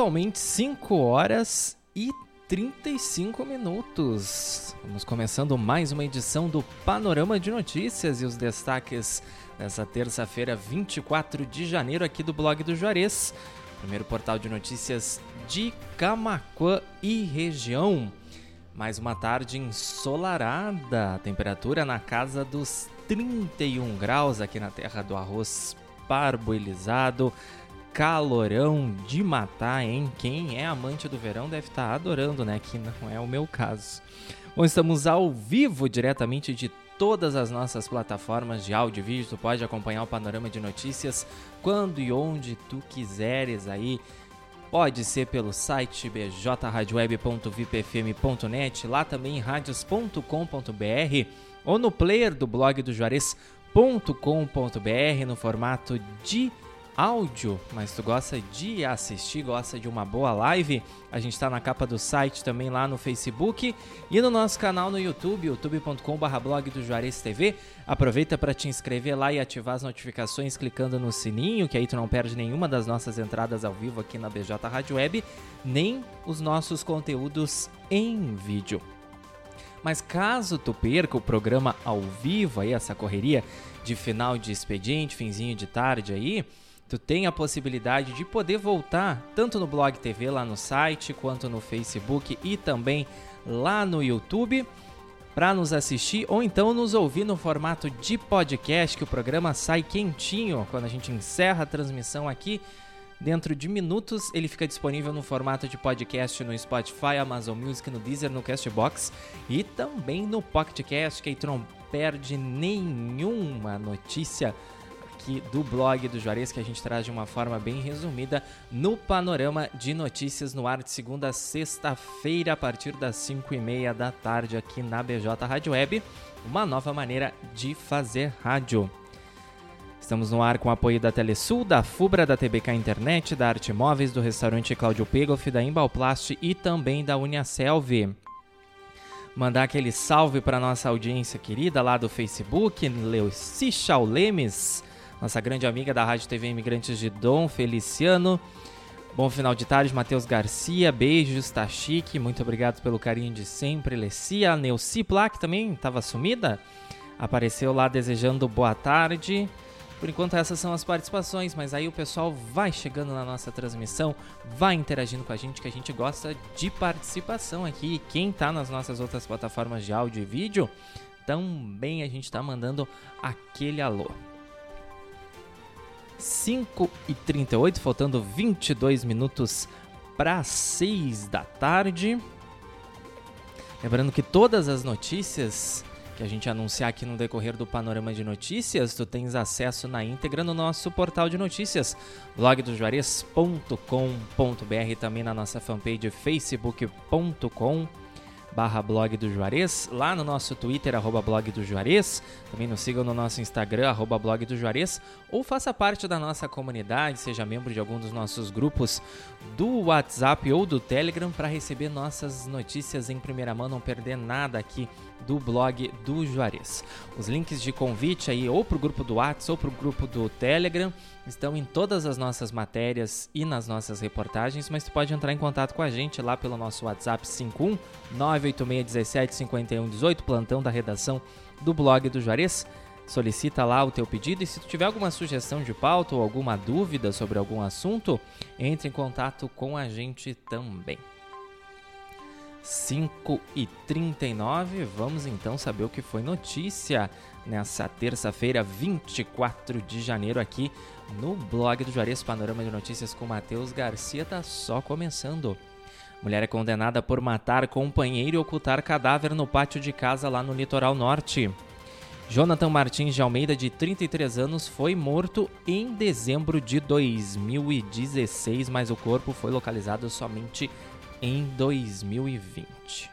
pontualmente 5 horas e 35 minutos. Vamos começando mais uma edição do Panorama de Notícias e os destaques dessa terça-feira, 24 de janeiro, aqui do blog do Juarez, primeiro portal de notícias de Camacuã e região. Mais uma tarde ensolarada, temperatura na casa dos 31 graus aqui na terra do arroz parboilizado calorão de matar, hein? Quem é amante do verão deve estar tá adorando, né? Que não é o meu caso. Bom, estamos ao vivo diretamente de todas as nossas plataformas de áudio e vídeo. Tu pode acompanhar o panorama de notícias quando e onde tu quiseres aí. Pode ser pelo site bjradioweb.vipfm.net, lá também radios.com.br ou no player do blog do Juarez.com.br no formato de áudio, mas tu gosta de assistir, gosta de uma boa live, a gente está na capa do site também lá no Facebook e no nosso canal no YouTube, youtube.com/blog do Juarez TV. Aproveita para te inscrever lá e ativar as notificações clicando no sininho, que aí tu não perde nenhuma das nossas entradas ao vivo aqui na BJ Rádio Web, nem os nossos conteúdos em vídeo. Mas caso tu perca o programa ao vivo aí, essa correria de final de expediente, finzinho de tarde aí, tu tem a possibilidade de poder voltar tanto no Blog TV lá no site, quanto no Facebook e também lá no YouTube para nos assistir ou então nos ouvir no formato de podcast, que o programa sai quentinho quando a gente encerra a transmissão aqui. Dentro de minutos ele fica disponível no formato de podcast no Spotify, Amazon Music, no Deezer, no Castbox e também no PocketCast, que aí tu não perde nenhuma notícia aqui do blog do Juarez, que a gente traz de uma forma bem resumida no panorama de notícias no ar de segunda a sexta-feira, a partir das 5 e meia da tarde, aqui na BJ Rádio Web. Uma nova maneira de fazer rádio. Estamos no ar com o apoio da Telesul, da Fubra, da TBK Internet, da Arte Móveis, do restaurante Cláudio Pegoff, da Embalplast e também da Uniaselv. Mandar aquele salve para nossa audiência querida lá do Facebook, Leuci Chaulemes, nossa grande amiga da Rádio TV Imigrantes de Dom, Feliciano. Bom final de tarde, Matheus Garcia. Beijos, tá chique. Muito obrigado pelo carinho de sempre. Lecia, Neuci Plaque também estava sumida. Apareceu lá desejando boa tarde. Por enquanto essas são as participações, mas aí o pessoal vai chegando na nossa transmissão, vai interagindo com a gente, que a gente gosta de participação aqui. Quem tá nas nossas outras plataformas de áudio e vídeo, também a gente tá mandando aquele alô. 5 e 38, faltando 22 minutos para 6 da tarde. Lembrando que todas as notícias que a gente anunciar aqui no decorrer do panorama de notícias, tu tens acesso na íntegra no nosso portal de notícias, blogdojuarez.com.br, também na nossa fanpage facebook.com barra blog do Juarez, lá no nosso Twitter, arroba blog do Juarez, também nos sigam no nosso Instagram, arroba blog do Juarez, ou faça parte da nossa comunidade, seja membro de algum dos nossos grupos do WhatsApp ou do Telegram para receber nossas notícias em primeira mão, não perder nada aqui do blog do Juarez. Os links de convite aí ou para o grupo do WhatsApp ou para o grupo do Telegram estão em todas as nossas matérias e nas nossas reportagens, mas tu pode entrar em contato com a gente lá pelo nosso WhatsApp 51 986 51 18, plantão da redação do blog do Juarez. Solicita lá o teu pedido e se tu tiver alguma sugestão de pauta ou alguma dúvida sobre algum assunto, entre em contato com a gente também. 5 e 39 vamos então saber o que foi notícia nessa terça-feira, 24 de janeiro, aqui no blog do Juarez Panorama de Notícias com Matheus Garcia. Tá só começando. Mulher é condenada por matar companheiro e ocultar cadáver no pátio de casa lá no litoral norte. Jonathan Martins de Almeida, de 33 anos, foi morto em dezembro de 2016, mas o corpo foi localizado somente em 2020.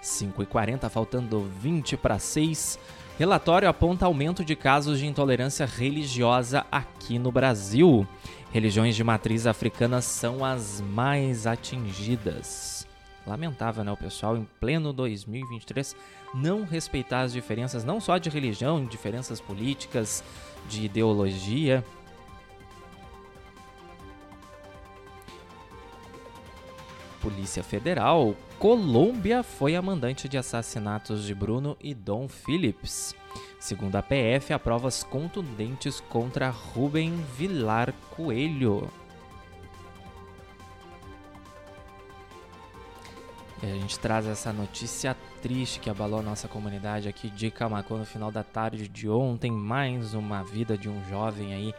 5 e 40, faltando 20 para 6. Relatório aponta aumento de casos de intolerância religiosa aqui no Brasil. Religiões de matriz africana são as mais atingidas. Lamentável, né? O pessoal em pleno 2023 não respeitar as diferenças, não só de religião, diferenças políticas, de ideologia. Polícia Federal, Colômbia foi a mandante de assassinatos de Bruno e Dom Phillips. Segundo a PF, há provas contundentes contra Rubem Vilar Coelho. E a gente traz essa notícia triste que abalou a nossa comunidade aqui de Camacô no final da tarde de ontem. Mais uma vida de um jovem aí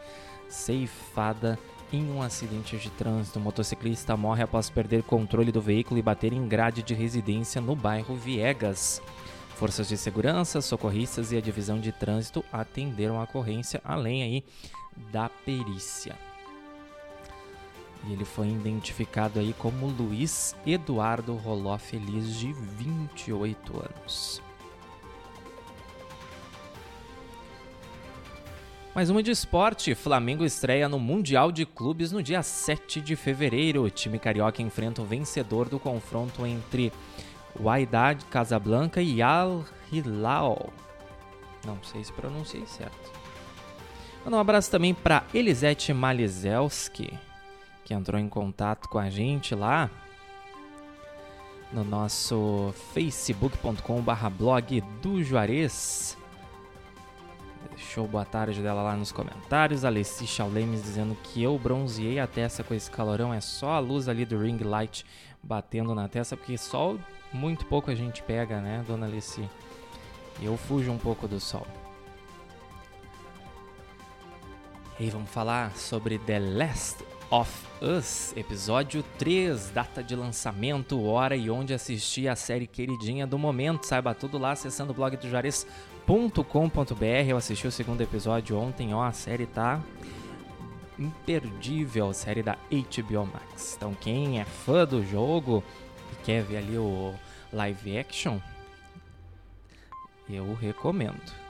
ceifada em um acidente de trânsito. O motociclista morre após perder controle do veículo e bater em grade de residência no bairro Viegas. Forças de segurança, socorristas e a divisão de trânsito atenderam a ocorrência, além aí da perícia. E ele foi identificado aí como Luiz Eduardo Roló Feliz, de 28 anos. Mais uma de esporte. Flamengo estreia no Mundial de Clubes no dia 7 de fevereiro. O time carioca enfrenta o vencedor do confronto entre Wydad Casablanca e Al Hilal. Não sei se pronunciei certo. Manda um abraço também para Elisete Malizelski, que entrou em contato com a gente lá no nosso facebook.com/blog do Juarez. Deixou boa tarde dela lá nos comentários. Alessi Chaulemes dizendo que eu bronzeei a testa com esse calorão. É só a luz ali do ring light batendo na testa, porque sol muito pouco a gente pega, né, dona Alessi? Eu fujo um pouco do sol. E vamos falar sobre The Last of Us, episódio 3, data de lançamento, hora e onde assistir a série queridinha do momento. Saiba tudo lá acessando o blog do Juarez.com.br. Eu assisti o segundo episódio ontem, ó, a série tá imperdível, série da HBO Max. Então quem é fã do jogo e quer ver ali o live action, eu recomendo.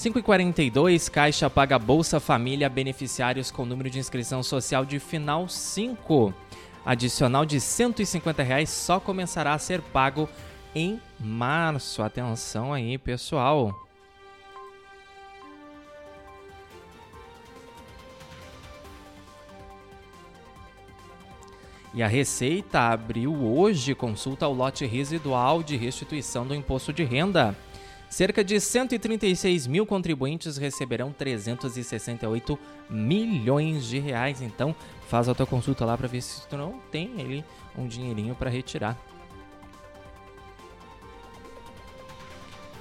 5,42, Caixa paga Bolsa Família beneficiários com número de inscrição social de final 5. Adicional de 150 reais só começará a ser pago em março. Atenção aí, pessoal. E a Receita abriu hoje consulta ao lote residual de restituição do imposto de renda. Cerca de 136 mil contribuintes receberão 368 milhões de reais. Então, faz a tua consulta lá para ver se tu não tem ali um dinheirinho para retirar.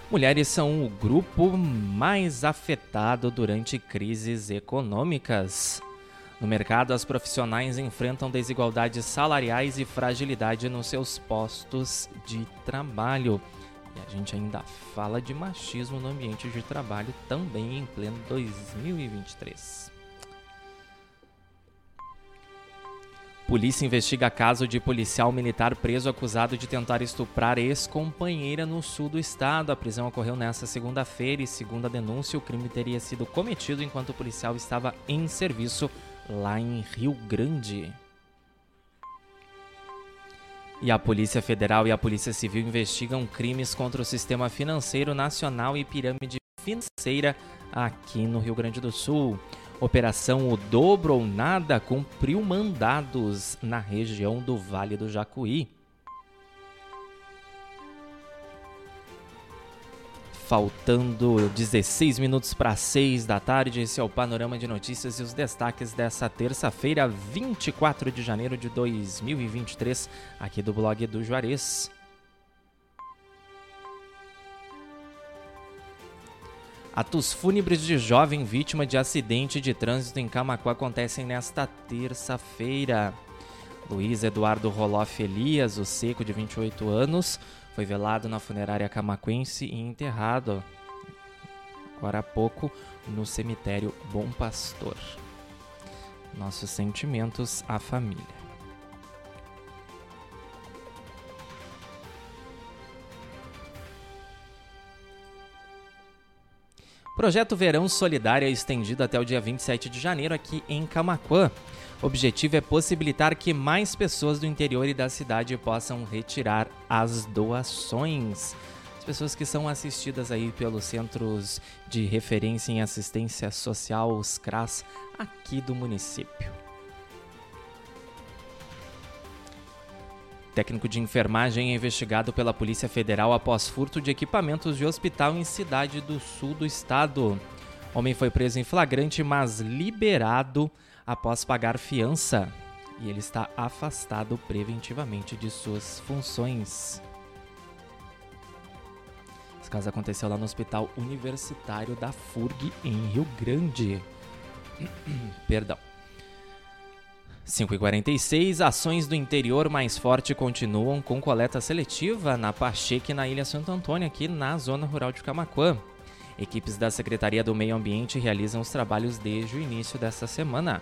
Mulheres são o grupo mais afetado durante crises econômicas. No mercado, as profissionais enfrentam desigualdades salariais e fragilidade nos seus postos de trabalho. A gente ainda fala de machismo no ambiente de trabalho também em pleno 2023. Polícia investiga caso de policial militar preso acusado de tentar estuprar ex-companheira no sul do estado. A prisão ocorreu nesta segunda-feira e, segundo a denúncia, o crime teria sido cometido enquanto o policial estava em serviço lá em Rio Grande. E a Polícia Federal e a Polícia Civil investigam crimes contra o sistema financeiro nacional e pirâmide financeira aqui no Rio Grande do Sul. Operação O Dobro ou Nada cumpriu mandados na região do Vale do Jacuí. Faltando 16 minutos para 6 da tarde, esse é o panorama de notícias e os destaques dessa terça-feira, 24 de janeiro de 2023, aqui do blog do Juarez. Atos fúnebres de jovem vítima de acidente de trânsito em Camacuã acontecem nesta terça-feira. Luiz Eduardo Roloff Elias, o seco de 28 anos, foi velado na funerária camaquense e enterrado agora há pouco no cemitério Bom Pastor. Nossos sentimentos à família. Projeto Verão Solidário é estendido até o dia 27 de janeiro aqui em Camaquã. O objetivo é possibilitar que mais pessoas do interior e da cidade possam retirar as doações. As pessoas que são assistidas aí pelos Centros de Referência em Assistência Social, os CRAS, aqui do município. Técnico de enfermagem é investigado pela Polícia Federal após furto de equipamentos de hospital em cidade do sul do estado. Homem foi preso em flagrante, mas liberado após pagar fiança. E ele está afastado preventivamente de suas funções. Esse caso aconteceu lá no Hospital Universitário da FURG, em Rio Grande. Perdão. 5h46, ações do interior mais forte continuam com coleta seletiva na Pacheque na Ilha Santo Antônio, aqui na zona rural de Camacuã. Equipes da Secretaria do Meio Ambiente realizam os trabalhos desde o início desta semana.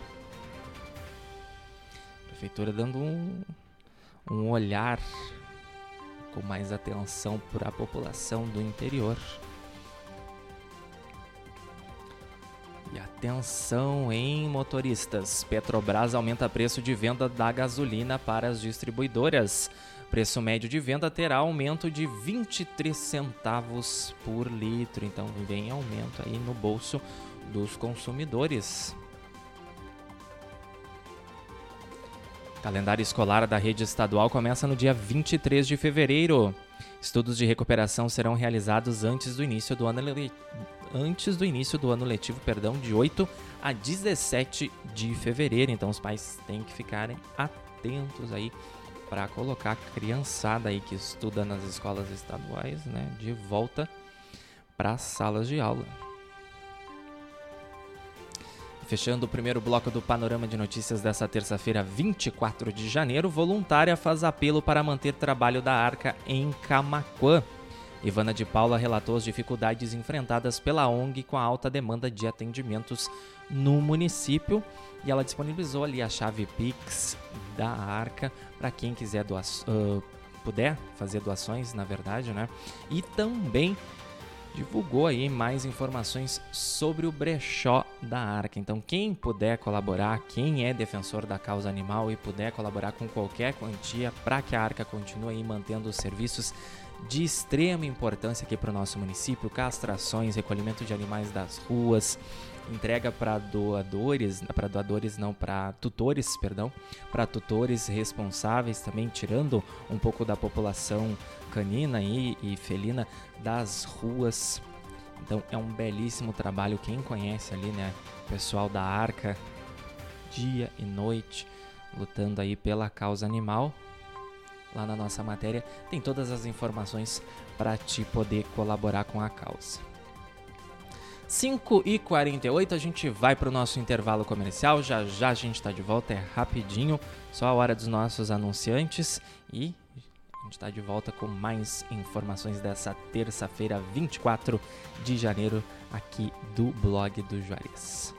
Prefeitura dando um, um olhar com mais atenção para a população do interior. E atenção em motoristas. Petrobras aumenta preço de venda da gasolina para as distribuidoras. Preço médio de venda terá aumento de 23 centavos por litro. Então vem aumento aí no bolso dos consumidores. Calendário escolar da rede estadual começa no dia 23 de fevereiro. Estudos de recuperação serão realizados antes do início do ano antes do início do ano letivo, perdão, de 8 a 17 de fevereiro. Então os pais têm que ficarem atentos aí para colocar a criançada aí que estuda nas escolas estaduais, né, de volta para as salas de aula. Fechando o primeiro bloco do panorama de notícias dessa terça-feira, 24 de janeiro, voluntária faz apelo para manter trabalho da Arca em Camaquã. Ivana de Paula relatou as dificuldades enfrentadas pela ONG com a alta demanda de atendimentos no município e ela disponibilizou ali a chave Pix da Arca para quem quiser doar, uh, puder fazer doações, na verdade, né? E também divulgou aí mais informações sobre o brechó da Arca. Então, quem puder colaborar, quem é defensor da causa animal e puder colaborar com qualquer quantia para que a Arca continue aí mantendo os serviços de extrema importância aqui para o nosso município, castrações, recolhimento de animais das ruas, entrega para doadores, para doadores não, para tutores, perdão, para tutores responsáveis também, tirando um pouco da população canina e, e felina das ruas. Então é um belíssimo trabalho, quem conhece ali, né, pessoal da Arca, dia e noite, lutando aí pela causa animal, lá na nossa matéria, tem todas as informações para te poder colaborar com a causa. 5 e 48 a gente vai para o nosso intervalo comercial. Já já a gente está de volta, é rapidinho, só a hora dos nossos anunciantes e a gente está de volta com mais informações dessa terça-feira, 24 de janeiro, aqui do blog do Juarez.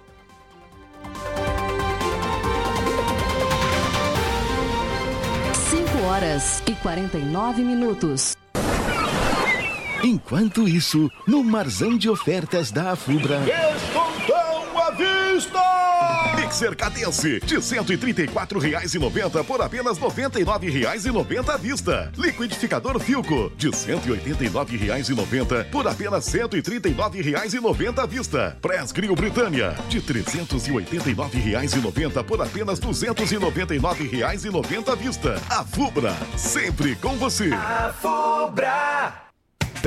Horas e 49 minutos. Enquanto isso, no Marzão de Ofertas da Afubra. Descontão à vista! Mixer Cadence, de R$ 134,90 por apenas R$ 99,90 à vista. Liquidificador Filco, de R$ 189,90 por apenas R$ 139,90 à vista. Press Grill Britânia, de R$ 389,90 por apenas R$ 299,90 à vista. A Fubra, sempre com você. A Fubra!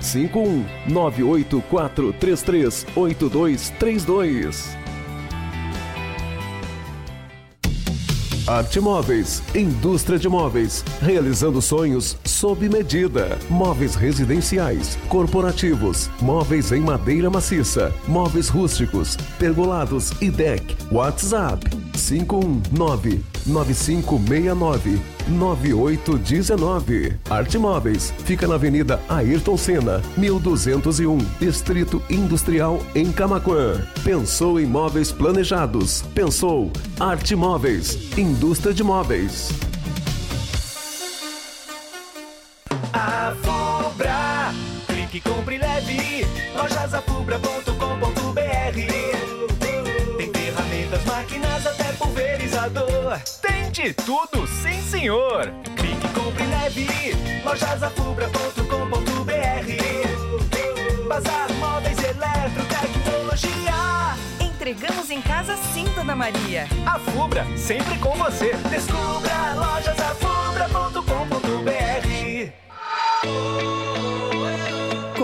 51 98433 8232. Arte Móveis, indústria de móveis, realizando sonhos sob medida. Móveis residenciais, corporativos, móveis em madeira maciça, móveis rústicos, pergolados e deck. WhatsApp 519 9569 9819. Arte Móveis fica na Avenida Ayrton Senna, 1201, Distrito Industrial em Camaquã. Pensou em móveis planejados? Pensou Arte Móveis, indústria de móveis. A Fubra, clique, compre leve, lojasafubra.com.br pulverizador Tem de tudo, sim senhor. Clique, compre leve, lojasafubra.com.br Bazar Móveis Eletrotecnologia Entregamos em casa sim, Dona Maria. A Fubra, sempre com você. Descubra lojasafubra.com.br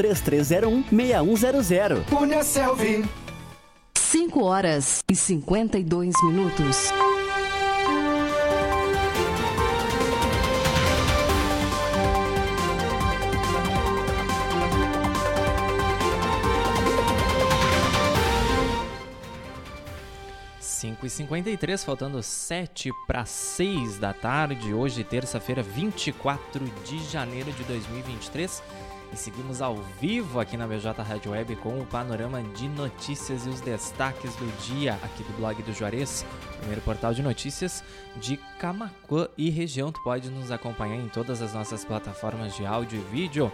3301 6100. Unha Selvi 5 horas e 52 minutos. Cinco e 53 faltando 7 para 6 da tarde, hoje, terça-feira, 24 de janeiro de 2023. E seguimos ao vivo aqui na BJ Rádio Web com o panorama de notícias e os destaques do dia aqui do blog do Juarez, primeiro portal de notícias de Camacuã e região. Tu pode nos acompanhar em todas as nossas plataformas de áudio e vídeo.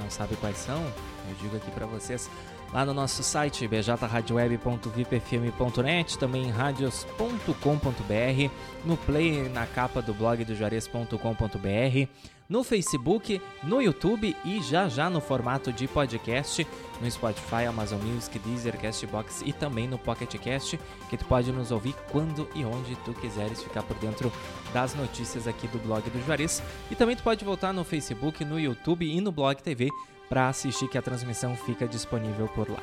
Não sabe quais são? Eu digo aqui para vocês lá no nosso site bjradioweb.vipfm.net, também em radios.com.br, no play na capa do blog do Juarez.com.br, no Facebook, no YouTube e já já no formato de podcast no Spotify, Amazon Music, Deezer, Castbox e também no Pocket Cast, que tu pode nos ouvir quando e onde tu quiseres ficar por dentro das notícias aqui do blog do Juarez. E também tu pode voltar no Facebook, no YouTube e no Blog TV para assistir que a transmissão fica disponível por lá.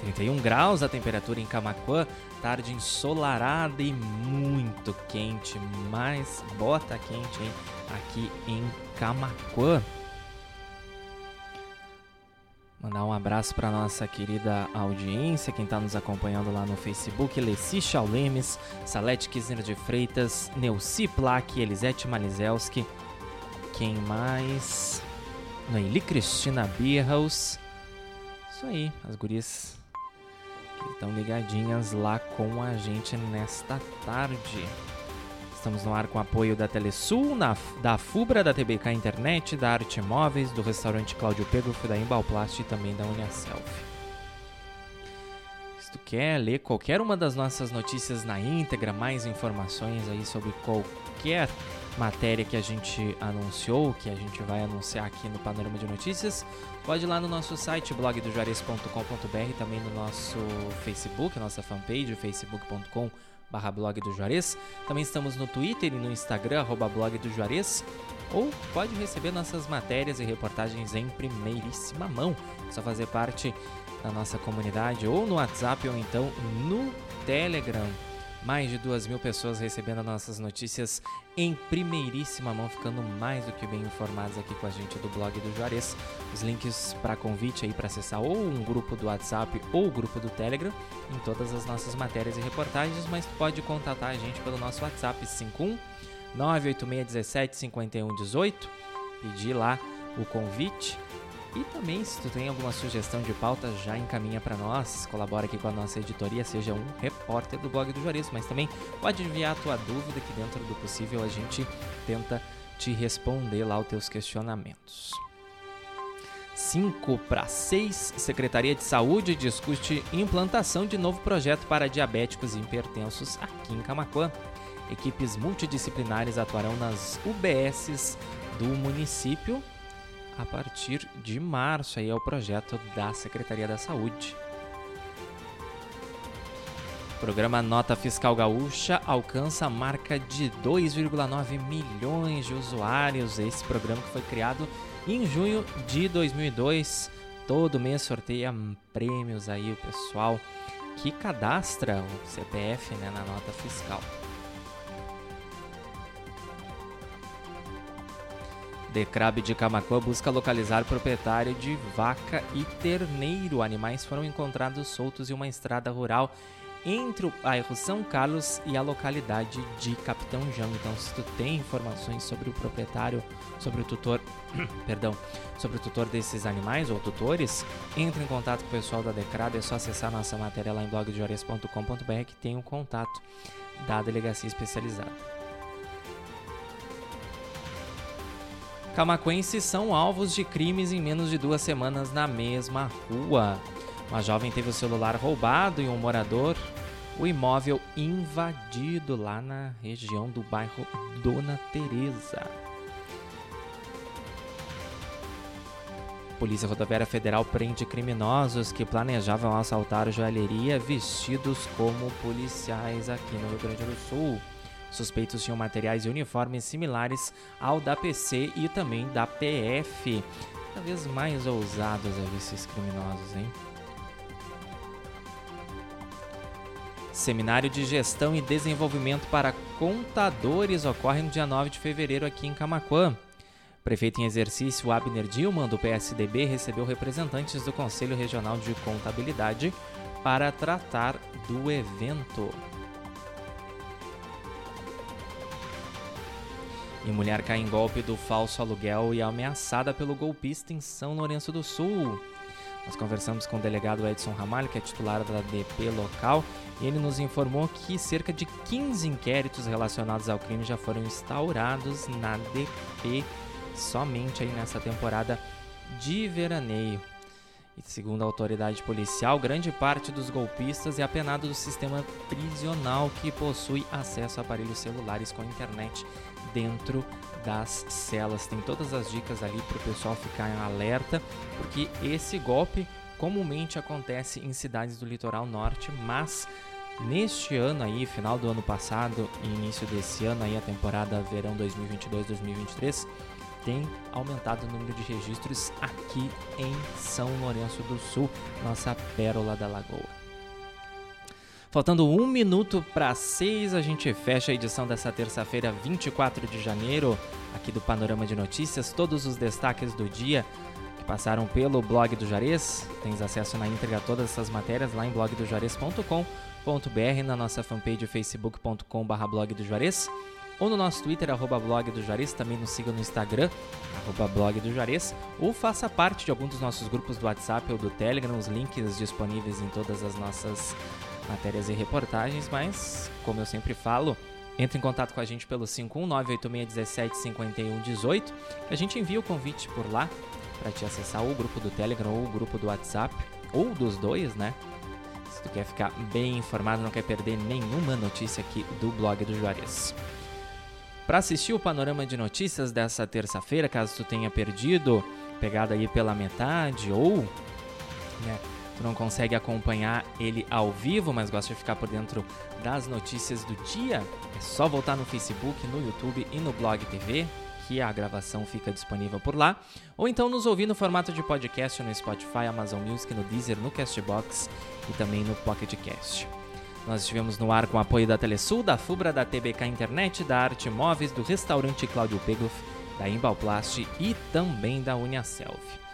31 graus a temperatura em Camaquã, tarde ensolarada e muito quente, mas bota quente hein? aqui em Camaquã. Mandar um abraço para nossa querida audiência, quem está nos acompanhando lá no Facebook, Leci Chaulemes, Salete Kisner de Freitas, Neuci Plaque, Elisete Malizelski, quem mais? Noeli Cristina Birhaus. Isso aí, as gurias que estão ligadinhas lá com a gente nesta tarde. Estamos no ar com apoio da Telesul, na, da Fubra, da TBK Internet, da Arte Móveis, do restaurante Cláudio Pegoff, da Embalplast e também da Uniaself. Se tu quer ler qualquer uma das nossas notícias na íntegra, mais informações aí sobre qualquer matéria que a gente anunciou, que a gente vai anunciar aqui no Panorama de Notícias, pode ir lá no nosso site blogdojuarez.com.br, também no nosso Facebook, nossa fanpage, facebook.com barra blog do Juarez. Também estamos no Twitter e no Instagram, arroba blog do Juarez. Ou pode receber nossas matérias e reportagens em primeiríssima mão. É só fazer parte da nossa comunidade ou no WhatsApp ou então no Telegram. mais de duas mil pessoas recebendo nossas notícias em primeiríssima mão, ficando mais do que bem informados aqui com a gente do blog do Juarez. Os links para convite aí para acessar ou um grupo do WhatsApp ou o grupo do Telegram em todas as nossas matérias e reportagens, mas pode contatar a gente pelo nosso WhatsApp 51 98617 5118, pedir lá o convite e também, se tu tem alguma sugestão de pauta, já encaminha para nós, colabora aqui com a nossa editoria, seja um repórter do blog do Juarez, mas também pode enviar a tua dúvida que dentro do possível a gente tenta te responder lá os teus questionamentos. 5 para 6, Secretaria de Saúde discute implantação de novo projeto para diabéticos e hipertensos aqui em Camacuã. Equipes multidisciplinares atuarão nas UBSs do município a partir de março. Aí é o projeto da Secretaria da Saúde. O programa Nota Fiscal Gaúcha alcança a marca de 2,9 milhões de usuários. Esse programa que foi criado em junho de 2002. Todo mês sorteia prêmios aí o pessoal que cadastra o CPF né, na nota fiscal. Decrabe de Camacuã busca localizar proprietário de vaca e terneiro. Animais foram encontrados soltos em uma estrada rural entre o bairro São Carlos e a localidade de Capitão Jango. Então, se tu tem informações sobre o proprietário, sobre o tutor, perdão, sobre o tutor desses animais ou tutores, entre em contato com o pessoal da Decrab. É só acessar nossa matéria lá em blogdeorias.com.br que tem o um contato da delegacia especializada. Camaquenses são alvos de crimes em menos de duas semanas na mesma rua. Uma jovem teve o celular roubado e um morador o imóvel invadido lá na região do bairro Dona Teresa. Polícia Rodoviária Federal prende criminosos que planejavam assaltar joalheria vestidos como policiais aqui no Rio Grande do Sul. Suspeitos tinham materiais e uniformes similares ao da PC e também da PF. Cada vez mais ousados esses criminosos, hein? Seminário de Gestão e Desenvolvimento para Contadores ocorre no dia 9 de fevereiro aqui em Camaquã. Prefeito em exercício Abner Dilman, do PSDB, recebeu representantes do Conselho Regional de Contabilidade para tratar do evento. E mulher cai em golpe do falso aluguel e é ameaçada pelo golpista em São Lourenço do Sul. Nós conversamos com o delegado Edson Ramalho, que é titular da DP local, e ele nos informou que cerca de 15 inquéritos relacionados ao crime já foram instaurados na DP somente aí nessa temporada de veraneio. E segundo a autoridade policial, grande parte dos golpistas é apenado do sistema prisional que possui acesso a aparelhos celulares com internet dentro das celas. Tem todas as dicas ali para o pessoal ficar alerta, porque esse golpe comumente acontece em cidades do litoral norte, mas neste ano aí, final do ano passado e início desse ano aí, a temporada verão 2022-2023, tem aumentado o número de registros aqui em São Lourenço do Sul, nossa pérola da Lagoa. Faltando um minuto para seis, a gente fecha a edição dessa terça-feira, 24 de janeiro, aqui do Panorama de Notícias. Todos os destaques do dia que passaram pelo blog do Jarez. Tens acesso na íntegra a todas essas matérias lá em blogdojarez.com.br, na nossa fanpage facebook.com.br blog ou no nosso Twitter, arroba blog do Juarez, também nos siga no Instagram, arroba blog do Juarez, ou faça parte de algum dos nossos grupos do WhatsApp ou do Telegram, os links disponíveis em todas as nossas matérias e reportagens, mas, como eu sempre falo, entre em contato com a gente pelo 51986175118, que a gente envia o convite por lá para te acessar o grupo do Telegram ou o grupo do WhatsApp, ou dos dois, né? Se tu quer ficar bem informado, não quer perder nenhuma notícia aqui do blog do Juarez. Para assistir o panorama de notícias dessa terça-feira, caso tu tenha perdido, pegado aí pela metade ou né, tu não consegue acompanhar ele ao vivo, mas gosta de ficar por dentro das notícias do dia, é só voltar no Facebook, no YouTube e no Blog TV, que a gravação fica disponível por lá, ou então nos ouvir no formato de podcast no Spotify, Amazon Music, no Deezer, no Castbox e também no Pocket Cast. Nós estivemos no ar com apoio da Telesul, da Fubra, da TBK Internet, da Arte Móveis, do restaurante Cláudio Pegloff, da Embalplast e também da Uniaselv.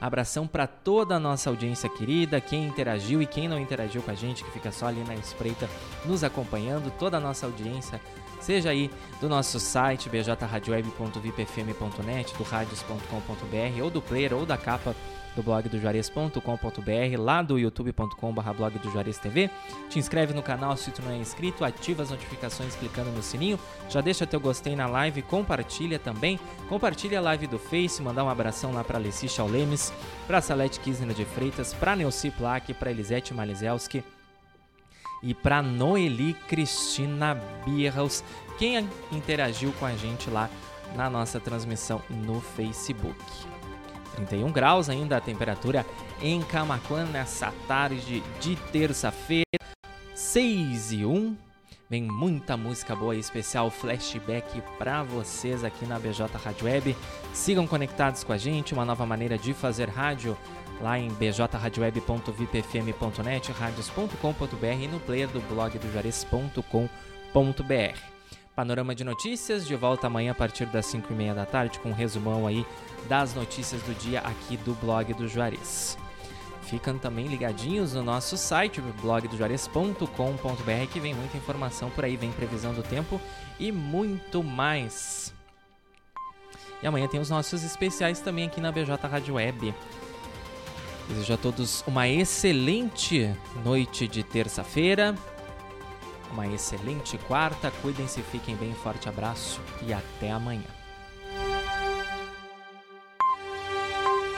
Abração para toda a nossa audiência querida, quem interagiu e quem não interagiu com a gente, que fica só ali na espreita nos acompanhando, toda a nossa audiência, seja aí do nosso site bjradioweb.vipfm.net, do radios.com.br ou do player ou da capa do blog do Juarez.com.br, lá do youtube.com.br blog do Juarez TV. Te inscreve no canal se tu não é inscrito, ativa as notificações clicando no sininho, já deixa teu gostei na live, compartilha também, compartilha a live do Face, mandar um abração lá para Alessi Chaulemes, para Salete Kisner de Freitas, para Neuci Plaque, para Elisete Malizelski e para Noeli Cristina Birros, quem interagiu com a gente lá na nossa transmissão no Facebook. 31 graus ainda a temperatura em Camacuã nessa tarde de terça-feira, 6 e 1. Vem muita música boa e especial flashback para vocês aqui na BJ Rádio Web. Sigam conectados com a gente, uma nova maneira de fazer rádio lá em bjradioweb.vipfm.net, radios.com.br e no player do blog do Juarez.com.br. Panorama de Notícias, de volta amanhã a partir das 5 e meia da tarde com um resumão aí das notícias do dia aqui do blog do Juarez. Ficam também ligadinhos no nosso site, blogdojuarez.com.br, que vem muita informação por aí, vem previsão do tempo e muito mais. E amanhã tem os nossos especiais também aqui na BJ Rádio Web. Desejo a todos uma excelente noite de terça-feira. Uma excelente quarta, cuidem-se, fiquem bem, forte abraço e até amanhã.